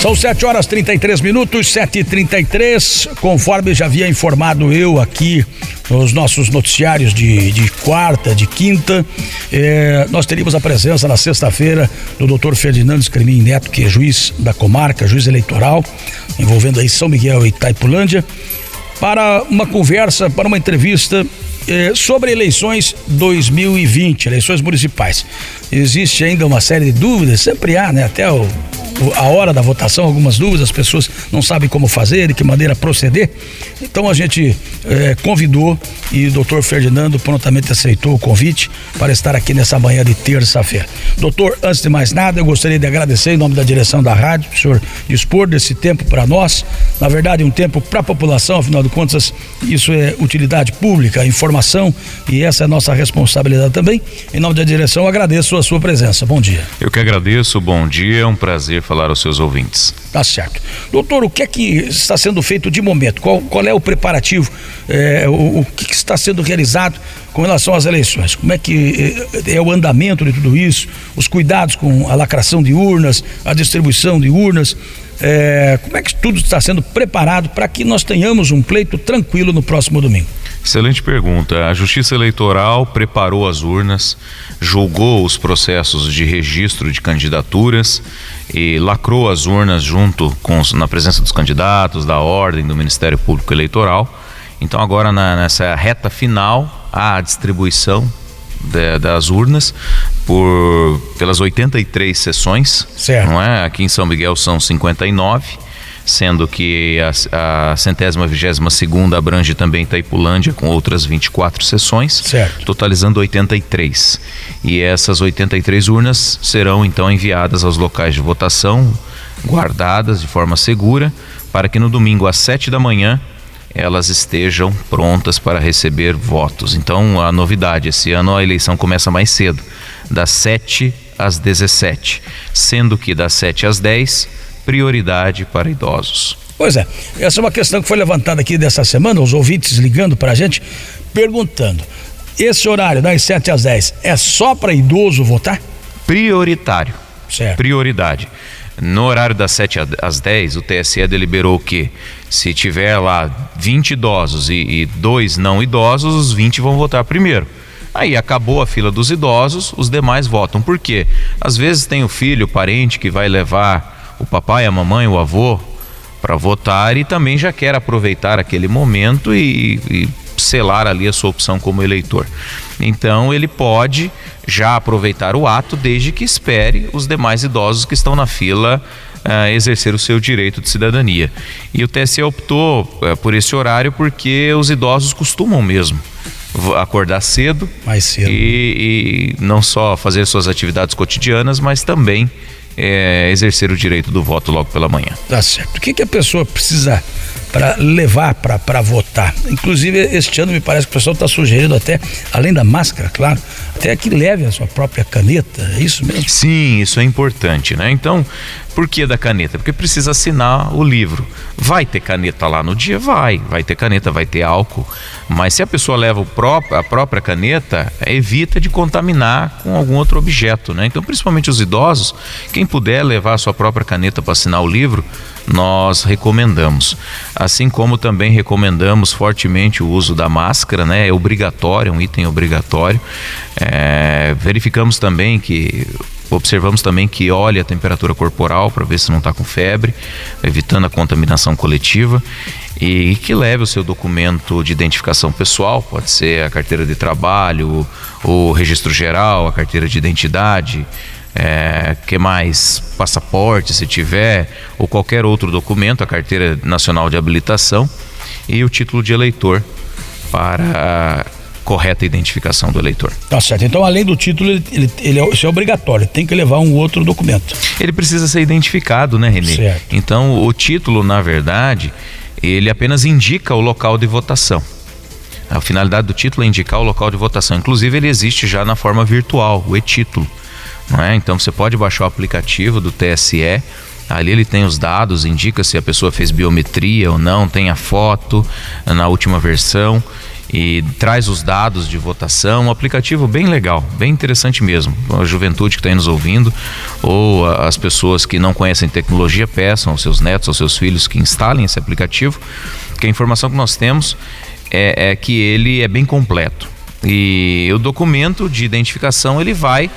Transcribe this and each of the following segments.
São 7 horas 33 minutos, 7 e 33 conforme já havia informado eu aqui nos nossos noticiários de, de quarta, de quinta, eh, nós teríamos a presença na sexta-feira do doutor Ferdinando Escremin Neto, que é juiz da comarca, juiz eleitoral, envolvendo aí São Miguel e Itaipulândia, para uma conversa, para uma entrevista eh, sobre eleições 2020, eleições municipais. Existe ainda uma série de dúvidas, sempre há, né? Até o a hora da votação, algumas dúvidas, as pessoas não sabem como fazer, de que maneira proceder. Então a gente eh, convidou e o doutor Ferdinando prontamente aceitou o convite para estar aqui nessa manhã de terça-feira. Doutor, antes de mais nada, eu gostaria de agradecer em nome da direção da rádio, o senhor dispor desse tempo para nós. Na verdade, um tempo para a população, afinal de contas, isso é utilidade pública, informação e essa é a nossa responsabilidade também. Em nome da direção, agradeço a sua presença. Bom dia. Eu que agradeço, bom dia, é um prazer falar aos seus ouvintes. Tá certo. Doutor, o que é que está sendo feito de momento? Qual, qual é o preparativo? É, o, o que, que, está sendo realizado com relação às eleições? Como é que é, é, o andamento de tudo isso? Os cuidados com a lacração de urnas, a distribuição de urnas? É, como é que tudo está sendo preparado para que nós tenhamos um pleito tranquilo no próximo domingo? Excelente pergunta. A Justiça Eleitoral preparou as urnas, julgou os processos de registro de candidaturas e lacrou as urnas junto com na presença dos candidatos, da ordem, do Ministério Público Eleitoral. Então agora na, nessa reta final a distribuição de, das urnas por pelas 83 sessões, certo. não é? Aqui em São Miguel são 59 sendo que a, a centésima vigésima segunda abrange também Itaipulândia com outras 24 sessões, certo. totalizando 83. E essas 83 urnas serão então enviadas aos locais de votação, guardadas de forma segura, para que no domingo às 7 da manhã elas estejam prontas para receber votos. Então, a novidade, esse ano a eleição começa mais cedo, das 7 às 17, sendo que das 7 às 10 prioridade para idosos. Pois é, essa é uma questão que foi levantada aqui dessa semana, os ouvintes ligando para a gente, perguntando: esse horário das 7 às 10 é só para idoso votar? Prioritário. Certo. Prioridade. No horário das 7 às 10, o TSE deliberou o quê? Se tiver lá 20 idosos e, e dois não idosos, os 20 vão votar primeiro. Aí acabou a fila dos idosos, os demais votam. Por quê? Às vezes tem o filho, o parente que vai levar o papai, a mamãe, o avô para votar e também já quer aproveitar aquele momento e, e selar ali a sua opção como eleitor. Então ele pode já aproveitar o ato desde que espere os demais idosos que estão na fila uh, exercer o seu direito de cidadania. E o TSE optou uh, por esse horário porque os idosos costumam mesmo acordar cedo, mais cedo e, e não só fazer suas atividades cotidianas, mas também é, exercer o direito do voto logo pela manhã. Tá certo. O que, que a pessoa precisa para levar para votar? Inclusive, este ano me parece que o pessoal está sugerindo até, além da máscara, claro, até que leve a sua própria caneta, é isso mesmo? Sim, isso é importante, né? Então, por que da caneta? Porque precisa assinar o livro. Vai ter caneta lá no dia? Vai. Vai ter caneta, vai ter álcool. Mas se a pessoa leva a própria caneta, evita de contaminar com algum outro objeto, né? Então, principalmente os idosos, quem puder levar a sua própria caneta para assinar o livro, nós recomendamos. Assim como também recomendamos fortemente o uso da máscara, né? É obrigatório, é um item obrigatório. É, verificamos também que Observamos também que olhe a temperatura corporal para ver se não está com febre, evitando a contaminação coletiva e que leve o seu documento de identificação pessoal, pode ser a carteira de trabalho, o registro geral, a carteira de identidade, é, que mais passaporte se tiver ou qualquer outro documento, a carteira nacional de habilitação e o título de eleitor para correta identificação do eleitor. Tá certo. Então, além do título, ele, ele, ele é, isso é obrigatório, tem que levar um outro documento. Ele precisa ser identificado, né, Renê? Certo. Então, o título, na verdade, ele apenas indica o local de votação. A finalidade do título é indicar o local de votação. Inclusive, ele existe já na forma virtual, o e-título. Não é? Então, você pode baixar o aplicativo do TSE. Ali ele tem os dados, indica se a pessoa fez biometria ou não, tem a foto na última versão e traz os dados de votação. Um aplicativo bem legal, bem interessante mesmo. A juventude que está nos ouvindo ou as pessoas que não conhecem tecnologia peçam aos seus netos, aos seus filhos que instalem esse aplicativo, que a informação que nós temos é, é que ele é bem completo. E o documento de identificação ele vai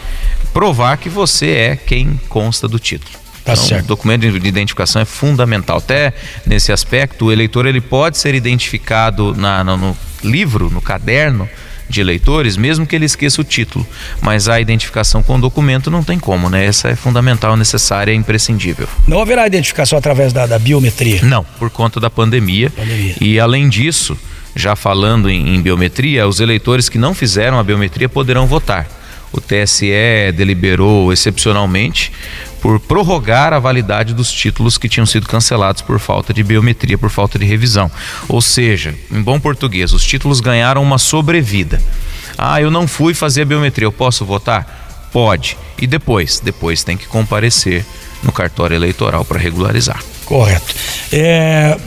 provar que você é quem consta do título. Tá então, certo. O documento de identificação é fundamental. Até nesse aspecto, o eleitor ele pode ser identificado na, no, no livro, no caderno de eleitores, mesmo que ele esqueça o título. Mas a identificação com o documento não tem como, né? Essa é fundamental, necessária e imprescindível. Não haverá identificação através da, da biometria? Não, por conta da pandemia. pandemia. E além disso, já falando em, em biometria, os eleitores que não fizeram a biometria poderão votar o TSE deliberou excepcionalmente por prorrogar a validade dos títulos que tinham sido cancelados por falta de biometria, por falta de revisão. Ou seja, em bom português, os títulos ganharam uma sobrevida. Ah, eu não fui fazer a biometria, eu posso votar? Pode. E depois? Depois tem que comparecer no cartório eleitoral para regularizar. Correto. É,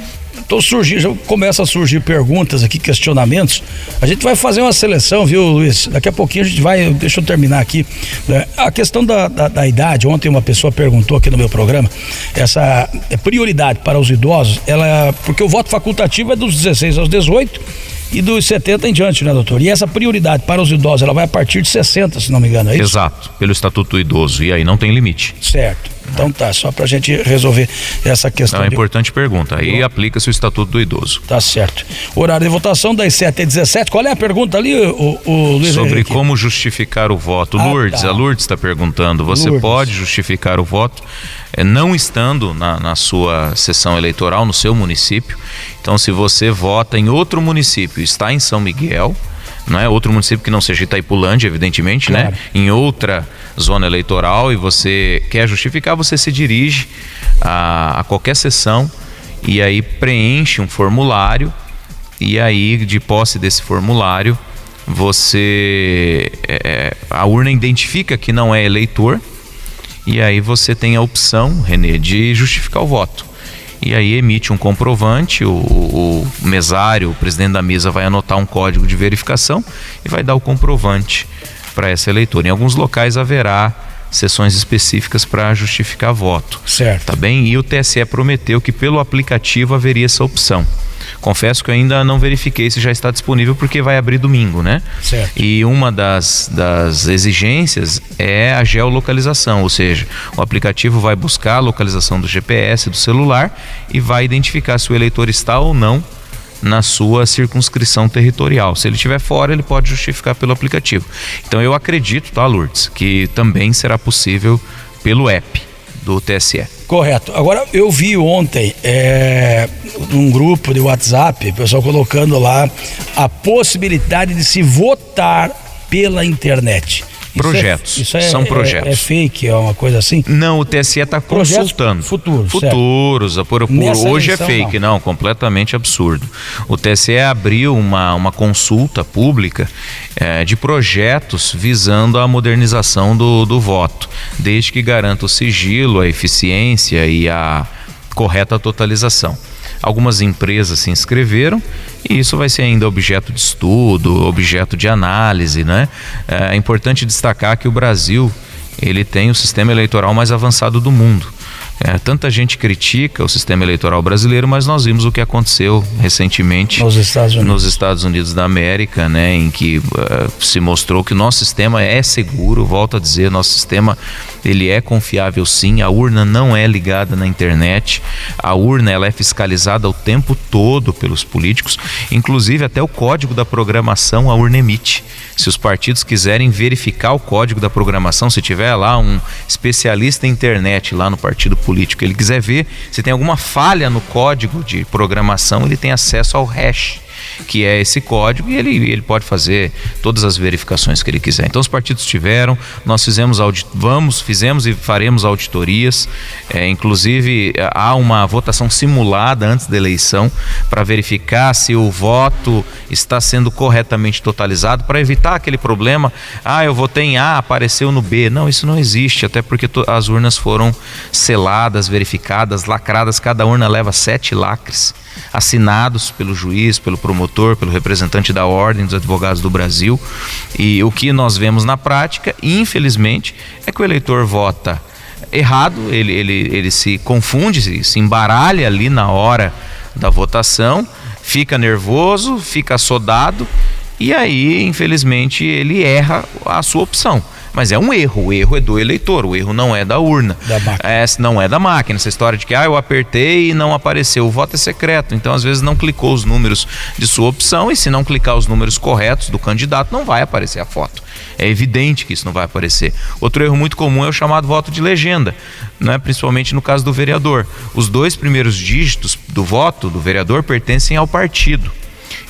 Então surgindo, começa a surgir perguntas aqui, questionamentos. A gente vai fazer uma seleção, viu, Luiz? Daqui a pouquinho a gente vai. Deixa eu terminar aqui. Né? A questão da, da, da, idade, ontem uma pessoa perguntou aqui no meu programa, essa prioridade para os idosos, ela. Porque o voto facultativo é dos 16 aos 18 e dos 70 em diante, né, doutor? E essa prioridade para os idosos, ela vai a partir de 60, se não me engano, é isso? Exato, pelo Estatuto do Idoso. E aí não tem limite. Certo. Então tá, só para a gente resolver essa questão. Não, é importante pergunta. Aí aplica-se o Estatuto do Idoso. Tá certo. Horário de votação das 7 às 17. Qual é a pergunta ali, o, o Luiz Sobre Henrique? como justificar o voto. Ah, Lourdes, tá. a Lourdes está perguntando. Você Lourdes. pode justificar o voto é, não estando na, na sua sessão eleitoral, no seu município. Então, se você vota em outro município, está em São Miguel, não é outro município que não seja Itaipulândia, evidentemente, né? claro. né? Em outra zona eleitoral e você quer justificar, você se dirige a, a qualquer sessão e aí preenche um formulário e aí de posse desse formulário você é, é a urna identifica que não é eleitor e aí você tem a opção, Renê, de justificar o voto e aí emite um comprovante, o, o, mesário, o presidente da mesa vai anotar um código de verificação e vai dar o comprovante para essa eleitora. Em alguns locais haverá sessões específicas para justificar voto. Certo. Tá bem? E o TSE prometeu que pelo aplicativo haveria essa opção. Confesso que eu ainda não verifiquei se já está disponível porque vai abrir domingo, né? Certo. E uma das, das exigências é a geolocalização, ou seja, o aplicativo vai buscar a localização do GPS do celular e vai identificar se o eleitor está ou não na sua circunscrição territorial. Se ele estiver fora, ele pode justificar pelo aplicativo. Então eu acredito, tá, Lourdes, que também será possível pelo app do TSE. Correto. Agora, eu vi ontem é, num grupo de WhatsApp, o pessoal colocando lá a possibilidade de se votar pela internet. Projetos. Isso é, isso é, são projetos. É, é, fake, é uma coisa assim? Não, o TSE está consultando. Futuros. Futuros. Por, por hoje é fake, não. não. completamente absurdo. O TSE abriu uma, uma consulta pública é, de projetos visando a modernização do, do voto, desde que garanta o sigilo, a eficiência e a correta totalização. Algumas empresas se inscreveram e isso vai ser ainda objeto de estudo, objeto de análise, né? É importante destacar que o Brasil ele tem o sistema eleitoral mais avançado do mundo. É, tanta gente critica o sistema eleitoral brasileiro, mas nós vimos o que aconteceu recentemente nos Estados Unidos, nos Estados Unidos da América, né, em que uh, se mostrou que o nosso sistema é seguro. Volto a dizer, nosso sistema ele é confiável sim. A urna não é ligada na internet. A urna ela é fiscalizada o tempo todo pelos políticos, inclusive até o código da programação a urna emite. Se os partidos quiserem verificar o código da programação, se tiver lá um especialista em internet lá no partido político, ele quiser ver se tem alguma falha no código de programação, ele tem acesso ao hash que é esse código, e ele, ele pode fazer todas as verificações que ele quiser. Então os partidos tiveram, nós fizemos audit, vamos, fizemos e faremos auditorias, é, inclusive há uma votação simulada antes da eleição para verificar se o voto está sendo corretamente totalizado, para evitar aquele problema, ah, eu votei em A, apareceu no B. Não, isso não existe, até porque as urnas foram seladas, verificadas, lacradas, cada urna leva sete lacres assinados pelo juiz, pelo promotor, pelo representante da Ordem dos Advogados do Brasil. E o que nós vemos na prática, infelizmente, é que o eleitor vota errado, ele, ele, ele se confunde, se, se embaralha ali na hora da votação, fica nervoso, fica assodado e aí, infelizmente, ele erra a sua opção. Mas é um erro, o erro é do eleitor, o erro não é da urna. Da é, não é da máquina. Essa história de que ah, eu apertei e não apareceu. O voto é secreto, então às vezes não clicou os números de sua opção e se não clicar os números corretos do candidato, não vai aparecer a foto. É evidente que isso não vai aparecer. Outro erro muito comum é o chamado voto de legenda, né? principalmente no caso do vereador. Os dois primeiros dígitos do voto do vereador pertencem ao partido.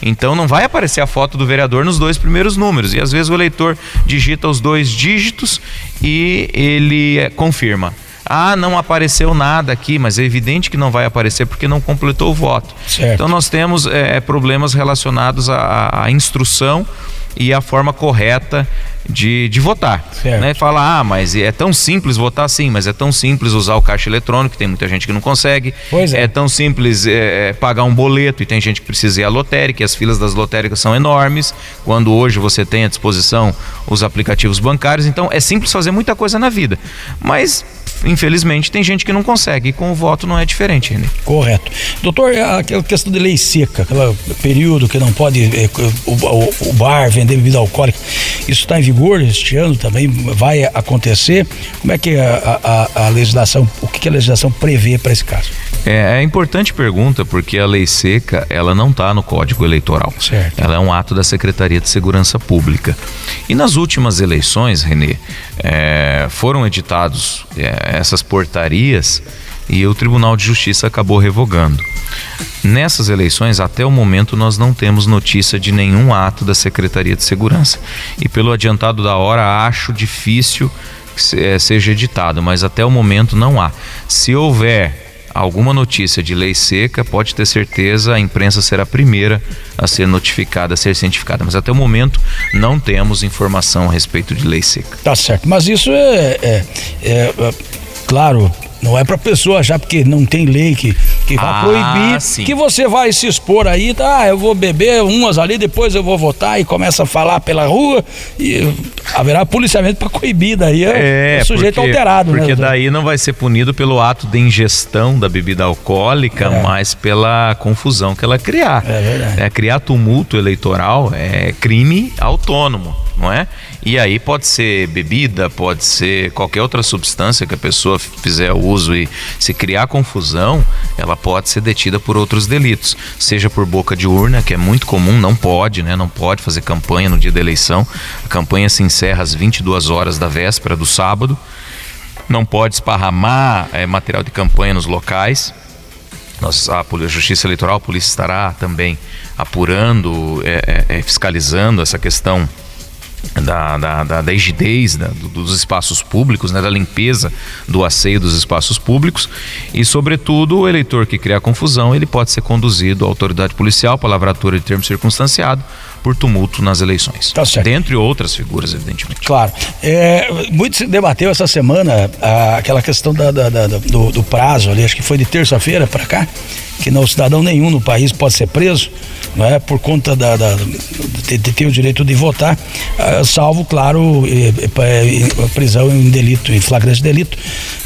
Então não vai aparecer a foto do vereador nos dois primeiros números. E às vezes o eleitor digita os dois dígitos e ele eh, confirma. Ah, não apareceu nada aqui, mas é evidente que não vai aparecer porque não completou o voto. Certo. Então nós temos é, problemas relacionados à, à instrução e à forma correta de, de votar. Certo. Né? Fala, ah, mas é tão simples votar sim, mas é tão simples usar o caixa eletrônico, tem muita gente que não consegue. Pois é. é tão simples é, é, pagar um boleto e tem gente que precisa ir à lotérica, e as filas das lotéricas são enormes, quando hoje você tem à disposição os aplicativos bancários, então é simples fazer muita coisa na vida. Mas infelizmente, tem gente que não consegue. E com o voto não é diferente, René. Correto. Doutor, aquela questão de lei seca, aquele período que não pode é, o, o, o, bar vender bebida alcoólica, isso está em vigor este ano também? Vai acontecer? Como é que a, a, a legislação, o que a legislação prevê para esse caso? É, é importante pergunta porque a lei seca ela não está no Código Eleitoral. Certo. Ela é um ato da Secretaria de Segurança Pública. E nas últimas eleições, Renê, é, foram editados é, essas portarias e o Tribunal de Justiça acabou revogando. Nessas eleições, até o momento, nós não temos notícia de nenhum ato da Secretaria de Segurança. E pelo adiantado da hora, acho difícil que é, seja editado, mas até o momento não há. Se houver alguma notícia de lei seca, pode ter certeza a imprensa será a primeira a ser notificada, a ser cientificada. Mas até o momento não temos informação a respeito de lei seca. Tá certo, mas isso é, é, é, é claro, não é para pessoa achar porque não tem lei que, que vai ah, proibir sim. que você vai se expor aí, tá? Eu vou beber umas ali, depois eu vou votar e começa a falar pela rua e haverá policiamento para coibir daí é, é sujeito porque, alterado, porque né? Porque daí não vai ser punido pelo ato de ingestão da bebida alcoólica, é. mas pela confusão que ela criar. É verdade. É, criar tumulto eleitoral é crime autônomo não é? E aí pode ser bebida, pode ser qualquer outra substância que a pessoa fizer uso e se criar confusão, ela pode ser detida por outros delitos, seja por boca de urna, que é muito comum, não pode, né? Não pode fazer campanha no dia da eleição. A campanha se encerra às 22 horas da véspera do sábado. Não pode esparramar é, material de campanha nos locais. Nossa, a Justiça Eleitoral, a polícia estará também apurando, é, é, fiscalizando essa questão da, da, da, da rigidez da, dos espaços públicos, né, da limpeza do asseio dos espaços públicos e, sobretudo, o eleitor que criar confusão, ele pode ser conduzido à autoridade policial para lavratura de termo circunstanciado por tumulto nas eleições. Tá certo. Dentre outras figuras, evidentemente. Claro. É, muito se debateu essa semana a, aquela questão da, da, da do, do, prazo ali, acho que foi de terça-feira para cá, que não cidadão nenhum no país pode ser preso, não é, por conta da, da de, de, ter o direito de votar, uh, salvo, claro, a prisão em delito, em flagrante delito.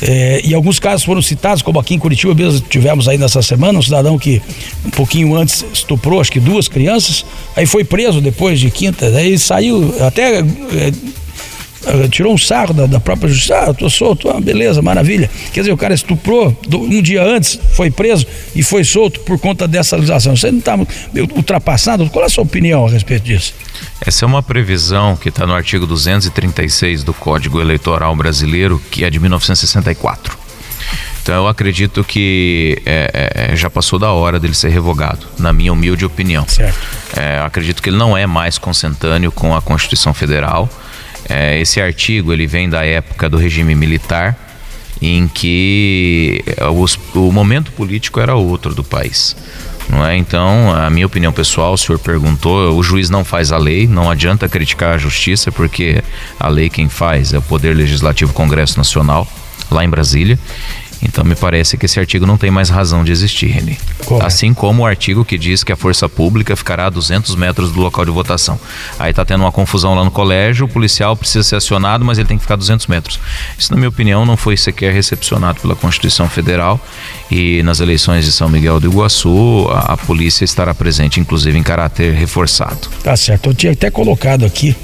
É, e alguns casos foram citados, como aqui em Curitiba mesmo tivemos aí nessa semana um cidadão que um pouquinho antes estuprou, acho que duas crianças, aí foi preso depois de quinta, aí saiu até eh, tirou um sarro da, da própria justiça, ah, tô solto, ah, beleza, maravilha. Quer dizer, o cara estuprou um dia antes, foi preso e foi solto por conta dessa legislação. Você não está ultrapassado? Qual é a sua opinião a respeito disso? Essa é uma previsão que está no artigo 236 do Código Eleitoral Brasileiro, que é de 1964. Então eu acredito que é, é, já passou da hora dele ser revogado, na minha humilde opinião. Certo. É, acredito que ele não é mais consentâneo com a Constituição Federal. É, esse artigo ele vem da época do regime militar, em que é, os, o momento político era outro do país. Não é? Então, a minha opinião pessoal, o senhor perguntou, o juiz não faz a lei, não adianta criticar a justiça, porque a lei quem faz é o Poder Legislativo Congresso Nacional, lá em Brasília. Então me parece que esse artigo não tem mais razão de existir, Reni. Assim como o artigo que diz que a força pública ficará a 200 metros do local de votação. Aí está tendo uma confusão lá no colégio, o policial precisa ser acionado, mas ele tem que ficar a 200 metros. Isso, na minha opinião, não foi sequer recepcionado pela Constituição Federal e nas eleições de São Miguel do Iguaçu, a, a polícia estará presente, inclusive em caráter reforçado. Tá certo. Eu tinha até colocado aqui,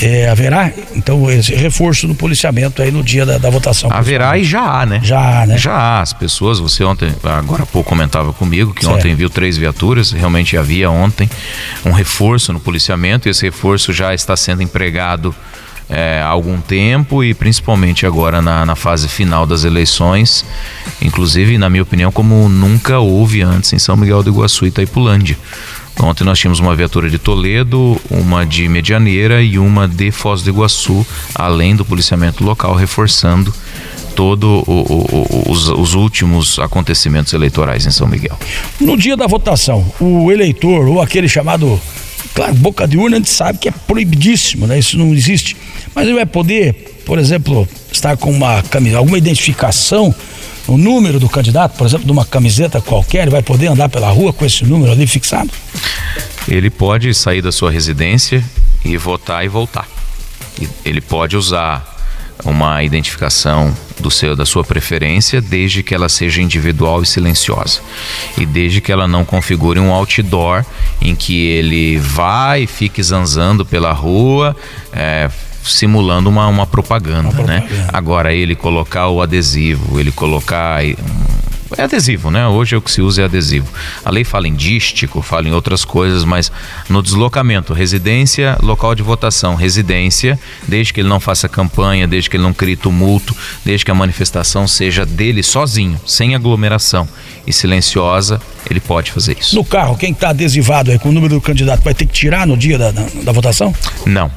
é, haverá, então, esse reforço no policiamento aí no dia da, da votação. Haverá e já há, né? Já há, né? Já há. As pessoas, você ontem, agora há pouco comentava comigo que certo. ontem viu três viaturas, realmente havia ontem um reforço no policiamento e esse reforço já está sendo empregado é, há algum tempo e principalmente agora na, na, fase final das eleições, inclusive, na minha opinião, como nunca houve antes em São Miguel do Iguaçu e Itaipulândia. Ontem nós tínhamos uma viatura de Toledo, uma de Medianeira e uma de Foz do Iguaçu, além do policiamento local, reforçando todo o, o, os, os, últimos acontecimentos eleitorais em São Miguel. No dia da votação, o eleitor ou aquele chamado, claro, boca de urna, a gente sabe que é proibidíssimo, né? Isso não existe. Mas ele vai poder, por exemplo, estar com uma camisa, alguma identificação o número do candidato, por exemplo, de uma camiseta qualquer, ele vai poder andar pela rua com esse número ali fixado? Ele pode sair da sua residência e votar e voltar. Ele pode usar uma identificação do seu da sua preferência, desde que ela seja individual e silenciosa. E desde que ela não configure um outdoor em que ele vai e fique zanzando pela rua, é, simulando uma, uma propaganda, uma né? propaganda. né? Agora ele colocar o adesivo, ele colocar é adesivo, né? Hoje é o que se usa é adesivo. A lei fala em dístico, fala em outras coisas, mas no deslocamento, residência, local de votação, residência, desde que ele não faça campanha, desde que ele não crie tumulto, desde que a manifestação seja dele sozinho, sem aglomeração e silenciosa, ele pode fazer isso. No carro, quem está adesivado aí com o número do candidato vai ter que tirar no dia da, da, da votação? Não.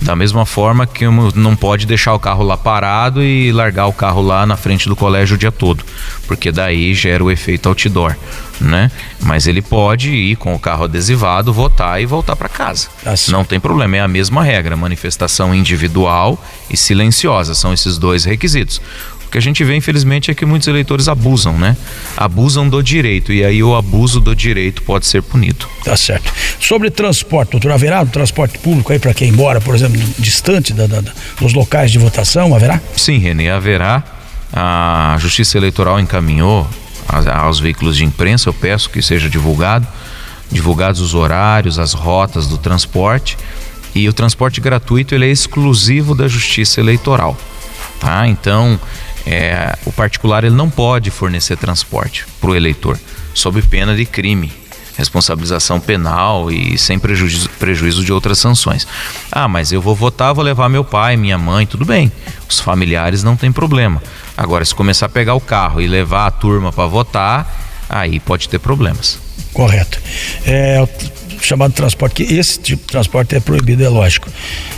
Da mesma forma que não pode deixar o carro lá parado e largar o carro lá na frente do colégio o dia todo, porque daí gera o efeito outdoor, né? Mas ele pode ir com o carro adesivado, votar e voltar para casa. Assim. Não tem problema, é a mesma regra, manifestação individual e silenciosa, são esses dois requisitos que a gente vê, infelizmente, é que muitos eleitores abusam, né? Abusam do direito e aí o abuso do direito pode ser punido. Tá certo. Sobre transporte, doutor, haverá transporte público aí para quem mora, por exemplo, distante da, da, dos locais de votação, haverá? Sim, Renê, haverá. A Justiça Eleitoral encaminhou aos veículos de imprensa, eu peço que seja divulgado, divulgados os horários, as rotas do transporte e o transporte gratuito ele é exclusivo da Justiça Eleitoral, tá? Então é, o particular ele não pode fornecer transporte para o eleitor, sob pena de crime, responsabilização penal e sem prejuízo, prejuízo de outras sanções. Ah, mas eu vou votar, vou levar meu pai, minha mãe, tudo bem. Os familiares não tem problema. Agora, se começar a pegar o carro e levar a turma para votar, aí pode ter problemas. Correto. É, chamado transporte, que esse tipo de transporte é proibido, é lógico.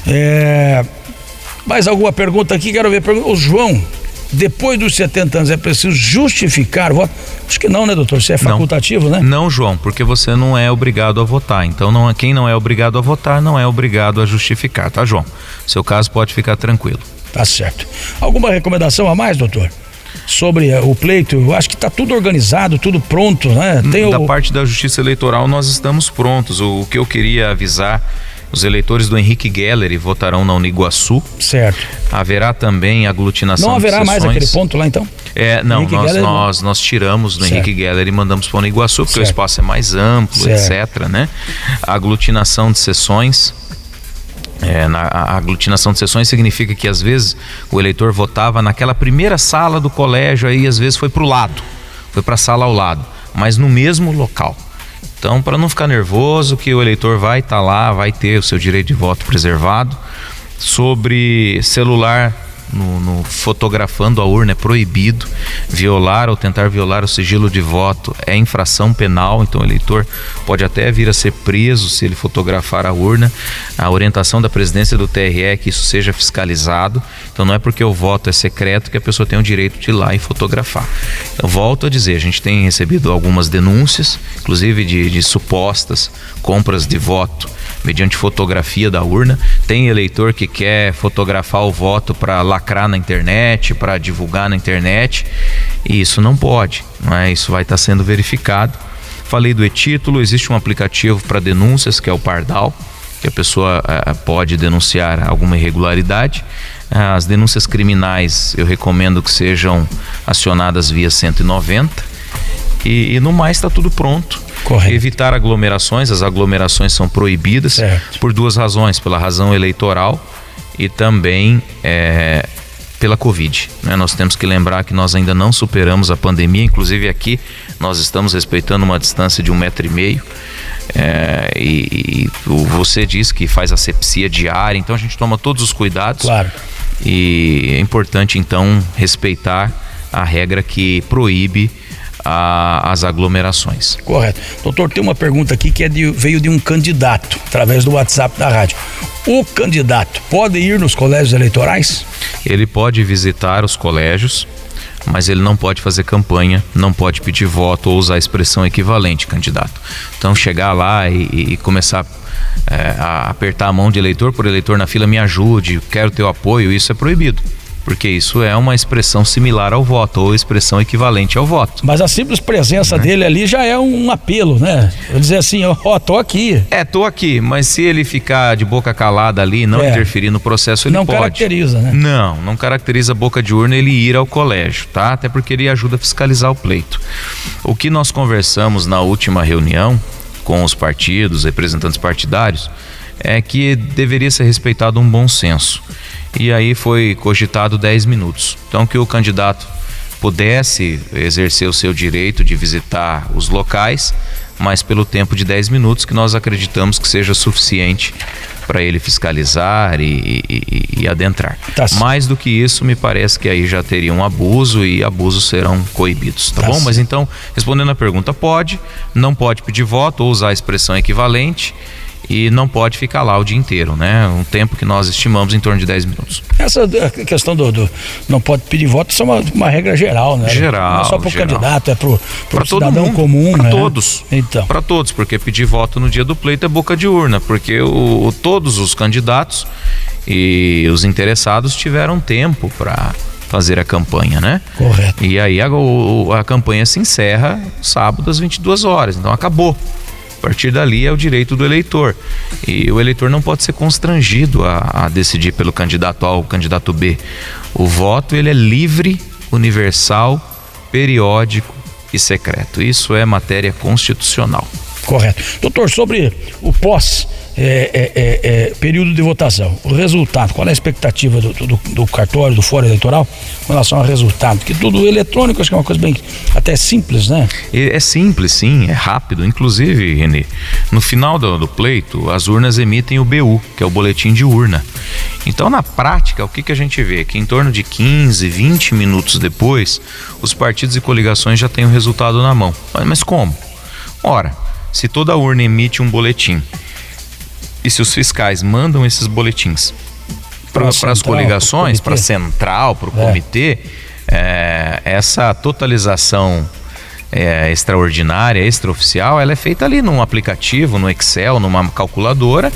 É, mais alguma pergunta aqui? Quero ver. O João depois dos 70 anos é preciso justificar o voto? Acho que não, né, doutor? Isso é facultativo, não. né? Não, João, porque você não é obrigado a votar. Então, não, quem não é obrigado a votar não é obrigado a justificar, tá, João? Seu caso pode ficar tranquilo. Tá certo. Alguma recomendação a mais, doutor? sobre eh, o pleito, eu acho que está tudo organizado, tudo pronto, né? Tem da o... parte da Justiça Eleitoral nós estamos prontos. O que eu queria avisar os eleitores do Henrique Gallery votarão na Uniguaçu. Certo. Haverá também aglutinação Não haverá mais aquele ponto lá então? É, não, nós, nós, nós, tiramos do certo. Henrique Gallery e mandamos para o Uniguaçu, porque certo. o espaço é mais amplo, certo. etc. Né? A aglutinação de sessões. É, na, a aglutinação de sessões significa que às vezes o eleitor votava naquela primeira sala do colégio, aí às vezes foi para o lado, foi para a sala ao lado, mas no mesmo local. Então, para não ficar nervoso, que o eleitor vai estar tá lá, vai ter o seu direito de voto preservado. Sobre celular no, no, fotografando a urna é proibido. Violar ou tentar violar o sigilo de voto é infração penal, então o eleitor pode até vir a ser preso se ele fotografar a urna. A orientação da presidência do TRE é que isso seja fiscalizado. Então não é porque o voto é secreto que a pessoa tem o direito de ir lá e fotografar. Volto a dizer, a gente tem recebido algumas denúncias, inclusive de, de supostas compras de voto mediante fotografia da urna. Tem eleitor que quer fotografar o voto para lacrar na internet, para divulgar na internet. E isso não pode, é? Isso vai estar sendo verificado. Falei do e-título, existe um aplicativo para denúncias que é o Pardal, que a pessoa uh, pode denunciar alguma irregularidade. Uh, as denúncias criminais eu recomendo que sejam acionadas via 190 e, e no mais está tudo pronto. Correto. Evitar aglomerações, as aglomerações são proibidas Certo. por duas razões: pela razão eleitoral e também é, pela Covid. né? Nós temos que lembrar que nós ainda não superamos a pandemia, inclusive aqui nós estamos respeitando uma distância de um metro e meio. É, e, e você diz que faz asepsia diária, então a gente toma todos os cuidados. Claro. E é importante então respeitar a regra que proíbe a- as aglomerações. Correto. Doutor, tem uma pergunta aqui que é de- veio de um candidato, através do WhatsApp da rádio. O candidato pode ir nos colégios eleitorais? Ele pode visitar os colégios, mas ele não pode fazer campanha, não pode pedir voto ou usar a expressão equivalente, candidato. Então chegar lá e, e- começar é, a apertar a mão de eleitor por eleitor na fila, me ajude, quero teu apoio, isso é proibido. Porque isso é uma expressão similar ao voto ou expressão equivalente ao voto. Mas a simples presença dele ali já é um apelo, né? Eu dizer assim, ó, ó, tô aqui. É, tô aqui, mas se ele ficar de boca calada ali, não É. interferir no processo, ele Não pode. caracteriza, né? Não, não caracteriza a boca de urna ele ir ao colégio, tá? Até porque ele ajuda a fiscalizar o pleito. O que nós conversamos na última reunião com os partidos, representantes partidários, é que deveria ser respeitado um bom senso. E aí foi cogitado 10 minutos. Então que o candidato pudesse exercer o seu direito de visitar os locais, mas pelo tempo de 10 minutos que nós acreditamos que seja suficiente para ele fiscalizar e, e- e adentrar. Tá. Mais do que isso, me parece que aí já teria um abuso e abusos serão coibidos, tá, Tá bom? Mas então, respondendo a pergunta, pode, não pode pedir voto ou usar a expressão equivalente e não pode ficar lá o dia inteiro, né? Um tempo que nós estimamos em torno de 10 minutos. Essa eh, questão do, do não pode pedir voto, isso é uma, uma regra geral, né? Geral, Não é só pro geral. candidato, é Para todo cidadão mundo, comum, para né? todos. Então, Para todos, porque pedir voto no dia do pleito é boca de urna, porque o, o- todos os candidatos e os interessados tiveram tempo para fazer a campanha, né? correto. E aí a, o- a campanha se encerra sábado às 22 horas, então acabou. A partir dali é o direito do eleitor. E o eleitor não pode ser constrangido a, a decidir pelo candidato A ou candidato B. O voto ele é livre, universal, periódico e secreto. Isso é matéria constitucional. Correto. Doutor, sobre o pós é, é, é, é, período de votação, o resultado, qual é a expectativa do, do, do cartório, do fórum eleitoral, com relação ao resultado? Que tudo eletrônico, acho que é uma coisa bem até simples, né? É simples, sim, é rápido. Inclusive, Renê, no final do, do pleito, as urnas emitem o BU, que é o boletim de urna. Então, na prática, o que, que a gente vê? Que em torno de 15, 20 minutos depois, os partidos e coligações já têm o resultado na mão. Mas como? Ora, se toda urna emite um boletim e se os fiscais mandam esses boletins para as coligações, para a central, para o É. comitê, é, essa totalização é, extraordinária, extraoficial, ela é feita ali num aplicativo, no Excel, numa calculadora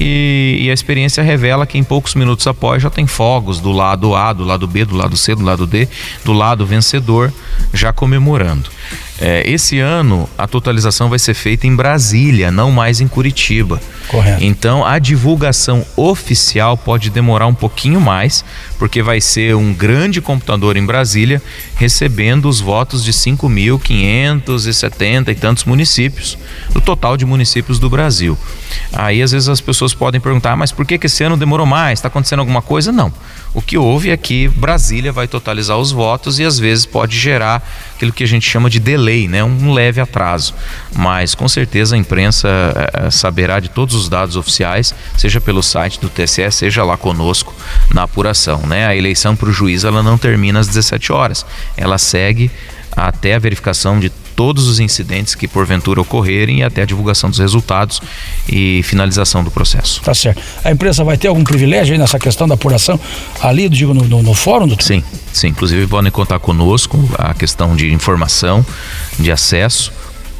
e, e a experiência revela que em poucos minutos após já tem fogos do lado A, do lado B, do lado C, do lado D, do lado vencedor, já comemorando. É, esse ano a totalização vai ser feita em Brasília, não mais em Curitiba. Correto. Então a divulgação oficial pode demorar um pouquinho mais, porque vai ser um grande computador em Brasília recebendo os votos de 5.570 e tantos municípios, do total de municípios do Brasil. Aí às vezes as pessoas podem perguntar, "Ah, mas por que, que esse ano demorou mais? Está acontecendo alguma coisa? Não. O que houve é que Brasília vai totalizar os votos e às vezes pode gerar aquilo que a gente chama de delay, né? um leve atraso. Mas com certeza a imprensa eh, saberá de todos os dados oficiais, seja pelo site do TSE, seja lá conosco na apuração. Né? A eleição para o juiz ela não termina às 17 horas, ela segue até a verificação de todos os incidentes que porventura ocorrerem e até a divulgação dos resultados e finalização do processo. Tá certo. A imprensa vai ter algum privilégio aí nessa questão da apuração ali, digo, no, no, no fórum, doutor? Sim, sim. Inclusive podem contar conosco a questão de informação, de acesso.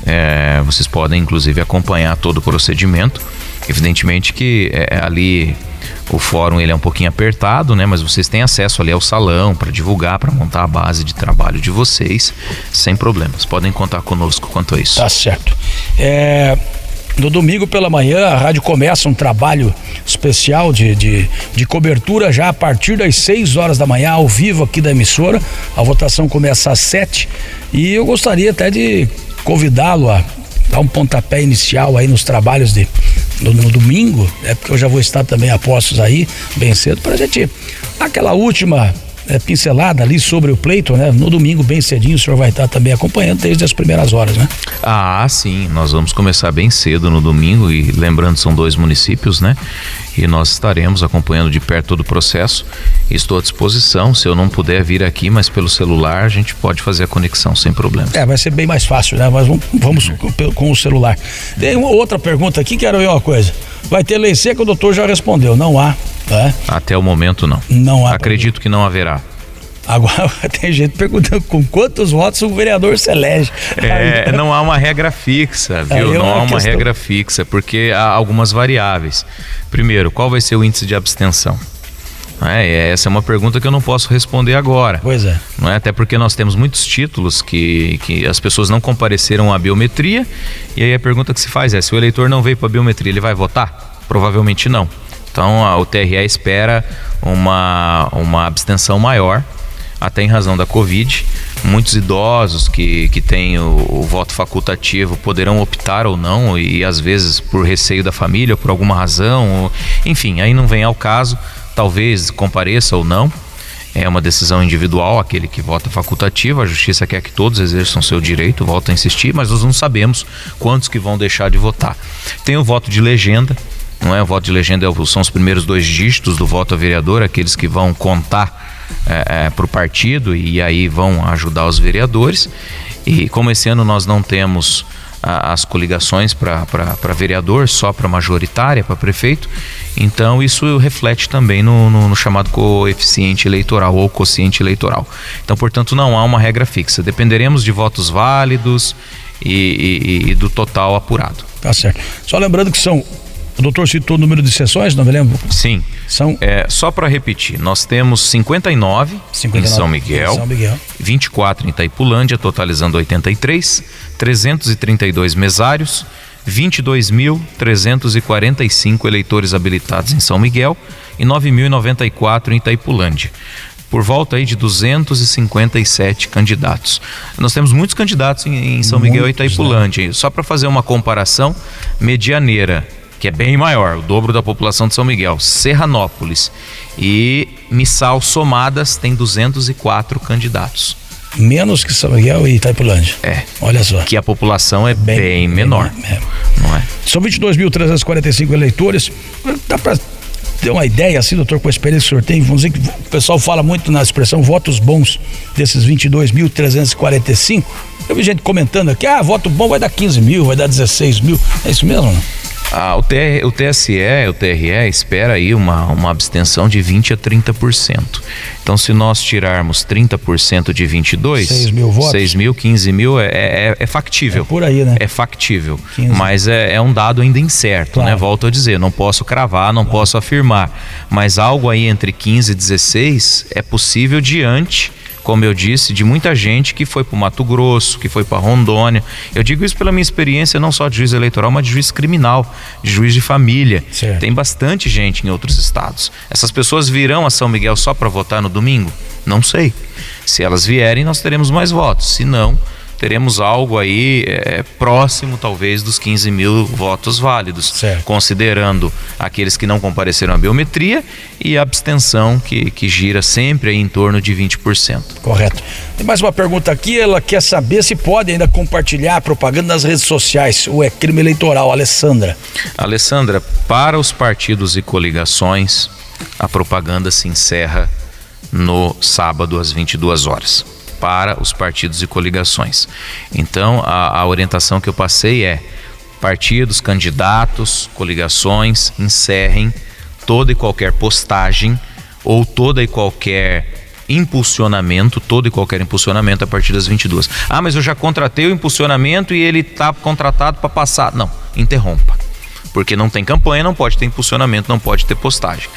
É, vocês podem inclusive acompanhar todo o procedimento. Evidentemente que é, ali O fórum ele é um pouquinho apertado, né? Mas vocês têm acesso ali ao salão para divulgar, para montar a base de trabalho de vocês, sem problemas. Podem contar conosco quanto a isso. Tá certo. É, no domingo pela manhã, a rádio começa um trabalho especial de, de, de, cobertura já a partir das 6 horas da manhã, ao vivo aqui da emissora. A votação começa às 7 e eu gostaria até de convidá-lo a dar um pontapé inicial aí nos trabalhos de no, no, domingo, é porque eu já vou estar também a postos aí, bem cedo, para a gente aquela última é, pincelada ali sobre o pleito, né? No domingo, bem cedinho, o senhor vai estar também acompanhando desde as primeiras horas, né? Ah, sim. Nós vamos começar bem cedo no domingo e lembrando, são dois municípios, né? E nós estaremos acompanhando de perto todo o processo. Estou à disposição. Se eu não puder vir aqui, mas pelo celular, a gente pode fazer a conexão sem problema. É, vai ser bem mais fácil, né? Mas vamos, vamos com, com, o celular. Tem uma outra pergunta aqui, quero ver uma coisa. Vai ter lei seca, o doutor já respondeu. Não há. Né? Até o momento, não. Não há. Acredito que não haverá. Agora tem gente perguntando com quantos votos o vereador se elege. É, não há uma regra fixa, viu? não há uma questão... regra fixa, porque há algumas variáveis. Primeiro, qual vai ser o índice de abstenção? É, essa é uma pergunta que eu não posso responder agora. Pois é. Não é? Até porque nós temos muitos títulos que, que as pessoas não compareceram à biometria, e aí a pergunta que se faz é: se o eleitor não veio para a biometria, ele vai votar? Provavelmente não. Então a, o TRE espera uma, uma abstenção maior até em razão da Covid. Muitos idosos que, que têm o, o, voto facultativo poderão optar ou não, e às vezes por receio da família, por alguma razão, ou, enfim, aí não vem ao caso, talvez compareça ou não. É uma decisão individual, aquele que vota facultativo. A justiça quer que todos exerçam seu direito, volta a insistir, mas nós não sabemos quantos que vão deixar de votar. Tem o voto de legenda, não é? O voto de legenda é são os primeiros dois dígitos do voto a vereador, aqueles que vão contar é, é, para o partido e aí vão ajudar os vereadores. E como esse ano nós não temos a, as coligações para vereador, só para majoritária, para prefeito, então isso reflete também no, no, no, chamado coeficiente eleitoral ou quociente eleitoral. Então, portanto, não há uma regra fixa. Dependeremos de votos válidos e, e, e do total apurado. Tá certo. Só lembrando que são o doutor citou o número de sessões, não me lembro? Sim. São... É, só para repetir, nós temos 59, 59 em São Miguel, São Miguel, 24 em Itaipulândia, totalizando 83, 332 mesários, 22.345 eleitores habilitados em São Miguel e 9.094 em Itaipulândia por volta aí de 257 candidatos. Nós temos muitos candidatos em, em São Miguel e Itaipulândia. Né? Só para fazer uma comparação, Medianeira que é bem maior, o dobro da população de São Miguel, Serranópolis e Missal somadas tem 204 candidatos. Menos que São Miguel e Itaipulândia. É. Olha só. Que a população é bem, bem menor. Bem, é. Não é? São 22.345 eleitores. Dá para ter uma ideia, assim, doutor, com a experiência que o senhor tem? Vamos dizer que o pessoal fala muito na expressão votos bons desses 22.345. Eu vi gente comentando aqui, ah, voto bom vai dar 15 mil, vai dar 16 mil. É isso mesmo? Não? Ah, o, TR, o TSE, o TRE espera aí uma, uma abstenção de 20 a 30%. Então, se nós tirarmos 30% de 22, 6 mil votos, 6 mil, 15 mil, é, é, é factível. É por aí, né? É factível. 15. Mas é, é, um dado ainda incerto, né? claro. né? Volto a dizer, não posso cravar, não claro. posso afirmar. Mas algo aí entre 15 e 16 é possível diante como eu disse, de muita gente que foi para o Mato Grosso, que foi para Rondônia. Eu digo isso pela minha experiência não só de juiz eleitoral, mas de juiz criminal, de juiz de família. Certo. Tem bastante gente em outros estados. Essas pessoas virão a São Miguel só para votar no domingo? Não sei. Se elas vierem, nós teremos mais votos. Se não, teremos algo aí é, próximo, talvez, dos 15 mil votos válidos, certo. considerando aqueles que não compareceram à biometria e a abstenção, que, que gira sempre aí em torno de 20%. Correto. Tem mais uma pergunta aqui, ela quer saber se pode ainda compartilhar a propaganda nas redes sociais, ou é crime eleitoral, Alessandra. Alessandra, para os partidos e coligações, a propaganda se encerra no sábado às 22 horas para os partidos e coligações. Então, a, a orientação que eu passei é: partidos, candidatos, coligações encerrem toda e qualquer postagem ou toda e qualquer impulsionamento, todo e qualquer impulsionamento a partir das 22. Ah, mas eu já contratei o impulsionamento e ele está contratado para passar. Não, interrompa. Porque não tem campanha, não pode ter impulsionamento, não pode ter postagem.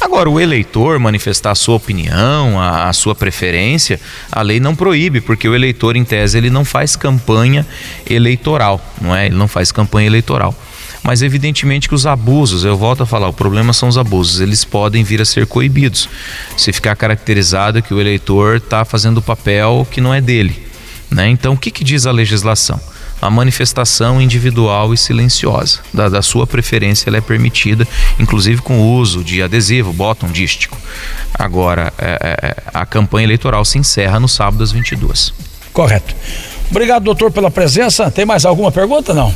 Agora, o eleitor manifestar a sua opinião, a, a, sua preferência, a lei não proíbe, porque o eleitor, em tese, ele não faz campanha eleitoral, não é? Ele não faz campanha eleitoral. Mas evidentemente que os abusos, eu volto a falar, o problema são os abusos, eles podem vir a ser coibidos. Se ficar caracterizado que o eleitor está fazendo o papel que não é dele. Né? Então, o que, que diz a legislação? A manifestação individual e silenciosa da, da, sua preferência ela é permitida, inclusive com o uso de adesivo, botão dístico. Agora, é, é, a campanha eleitoral se encerra no sábado às 22. Correto. Obrigado, doutor, pela presença. Tem mais alguma pergunta? Não.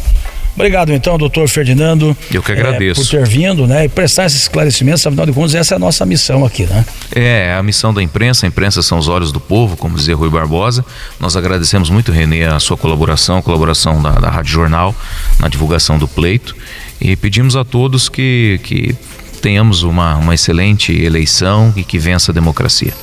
Obrigado então, doutor Ferdinando. Eu que agradeço. É, por ter vindo, né? E prestar esses esclarecimentos, afinal de contas, essa é a nossa missão aqui, né? É, a missão da imprensa, a imprensa são os olhos do povo, como dizia Rui Barbosa. Nós agradecemos muito, Renê, a sua colaboração, a colaboração da, da Rádio Jornal na divulgação do pleito. E pedimos a todos que, que tenhamos uma, uma excelente eleição e que vença a democracia.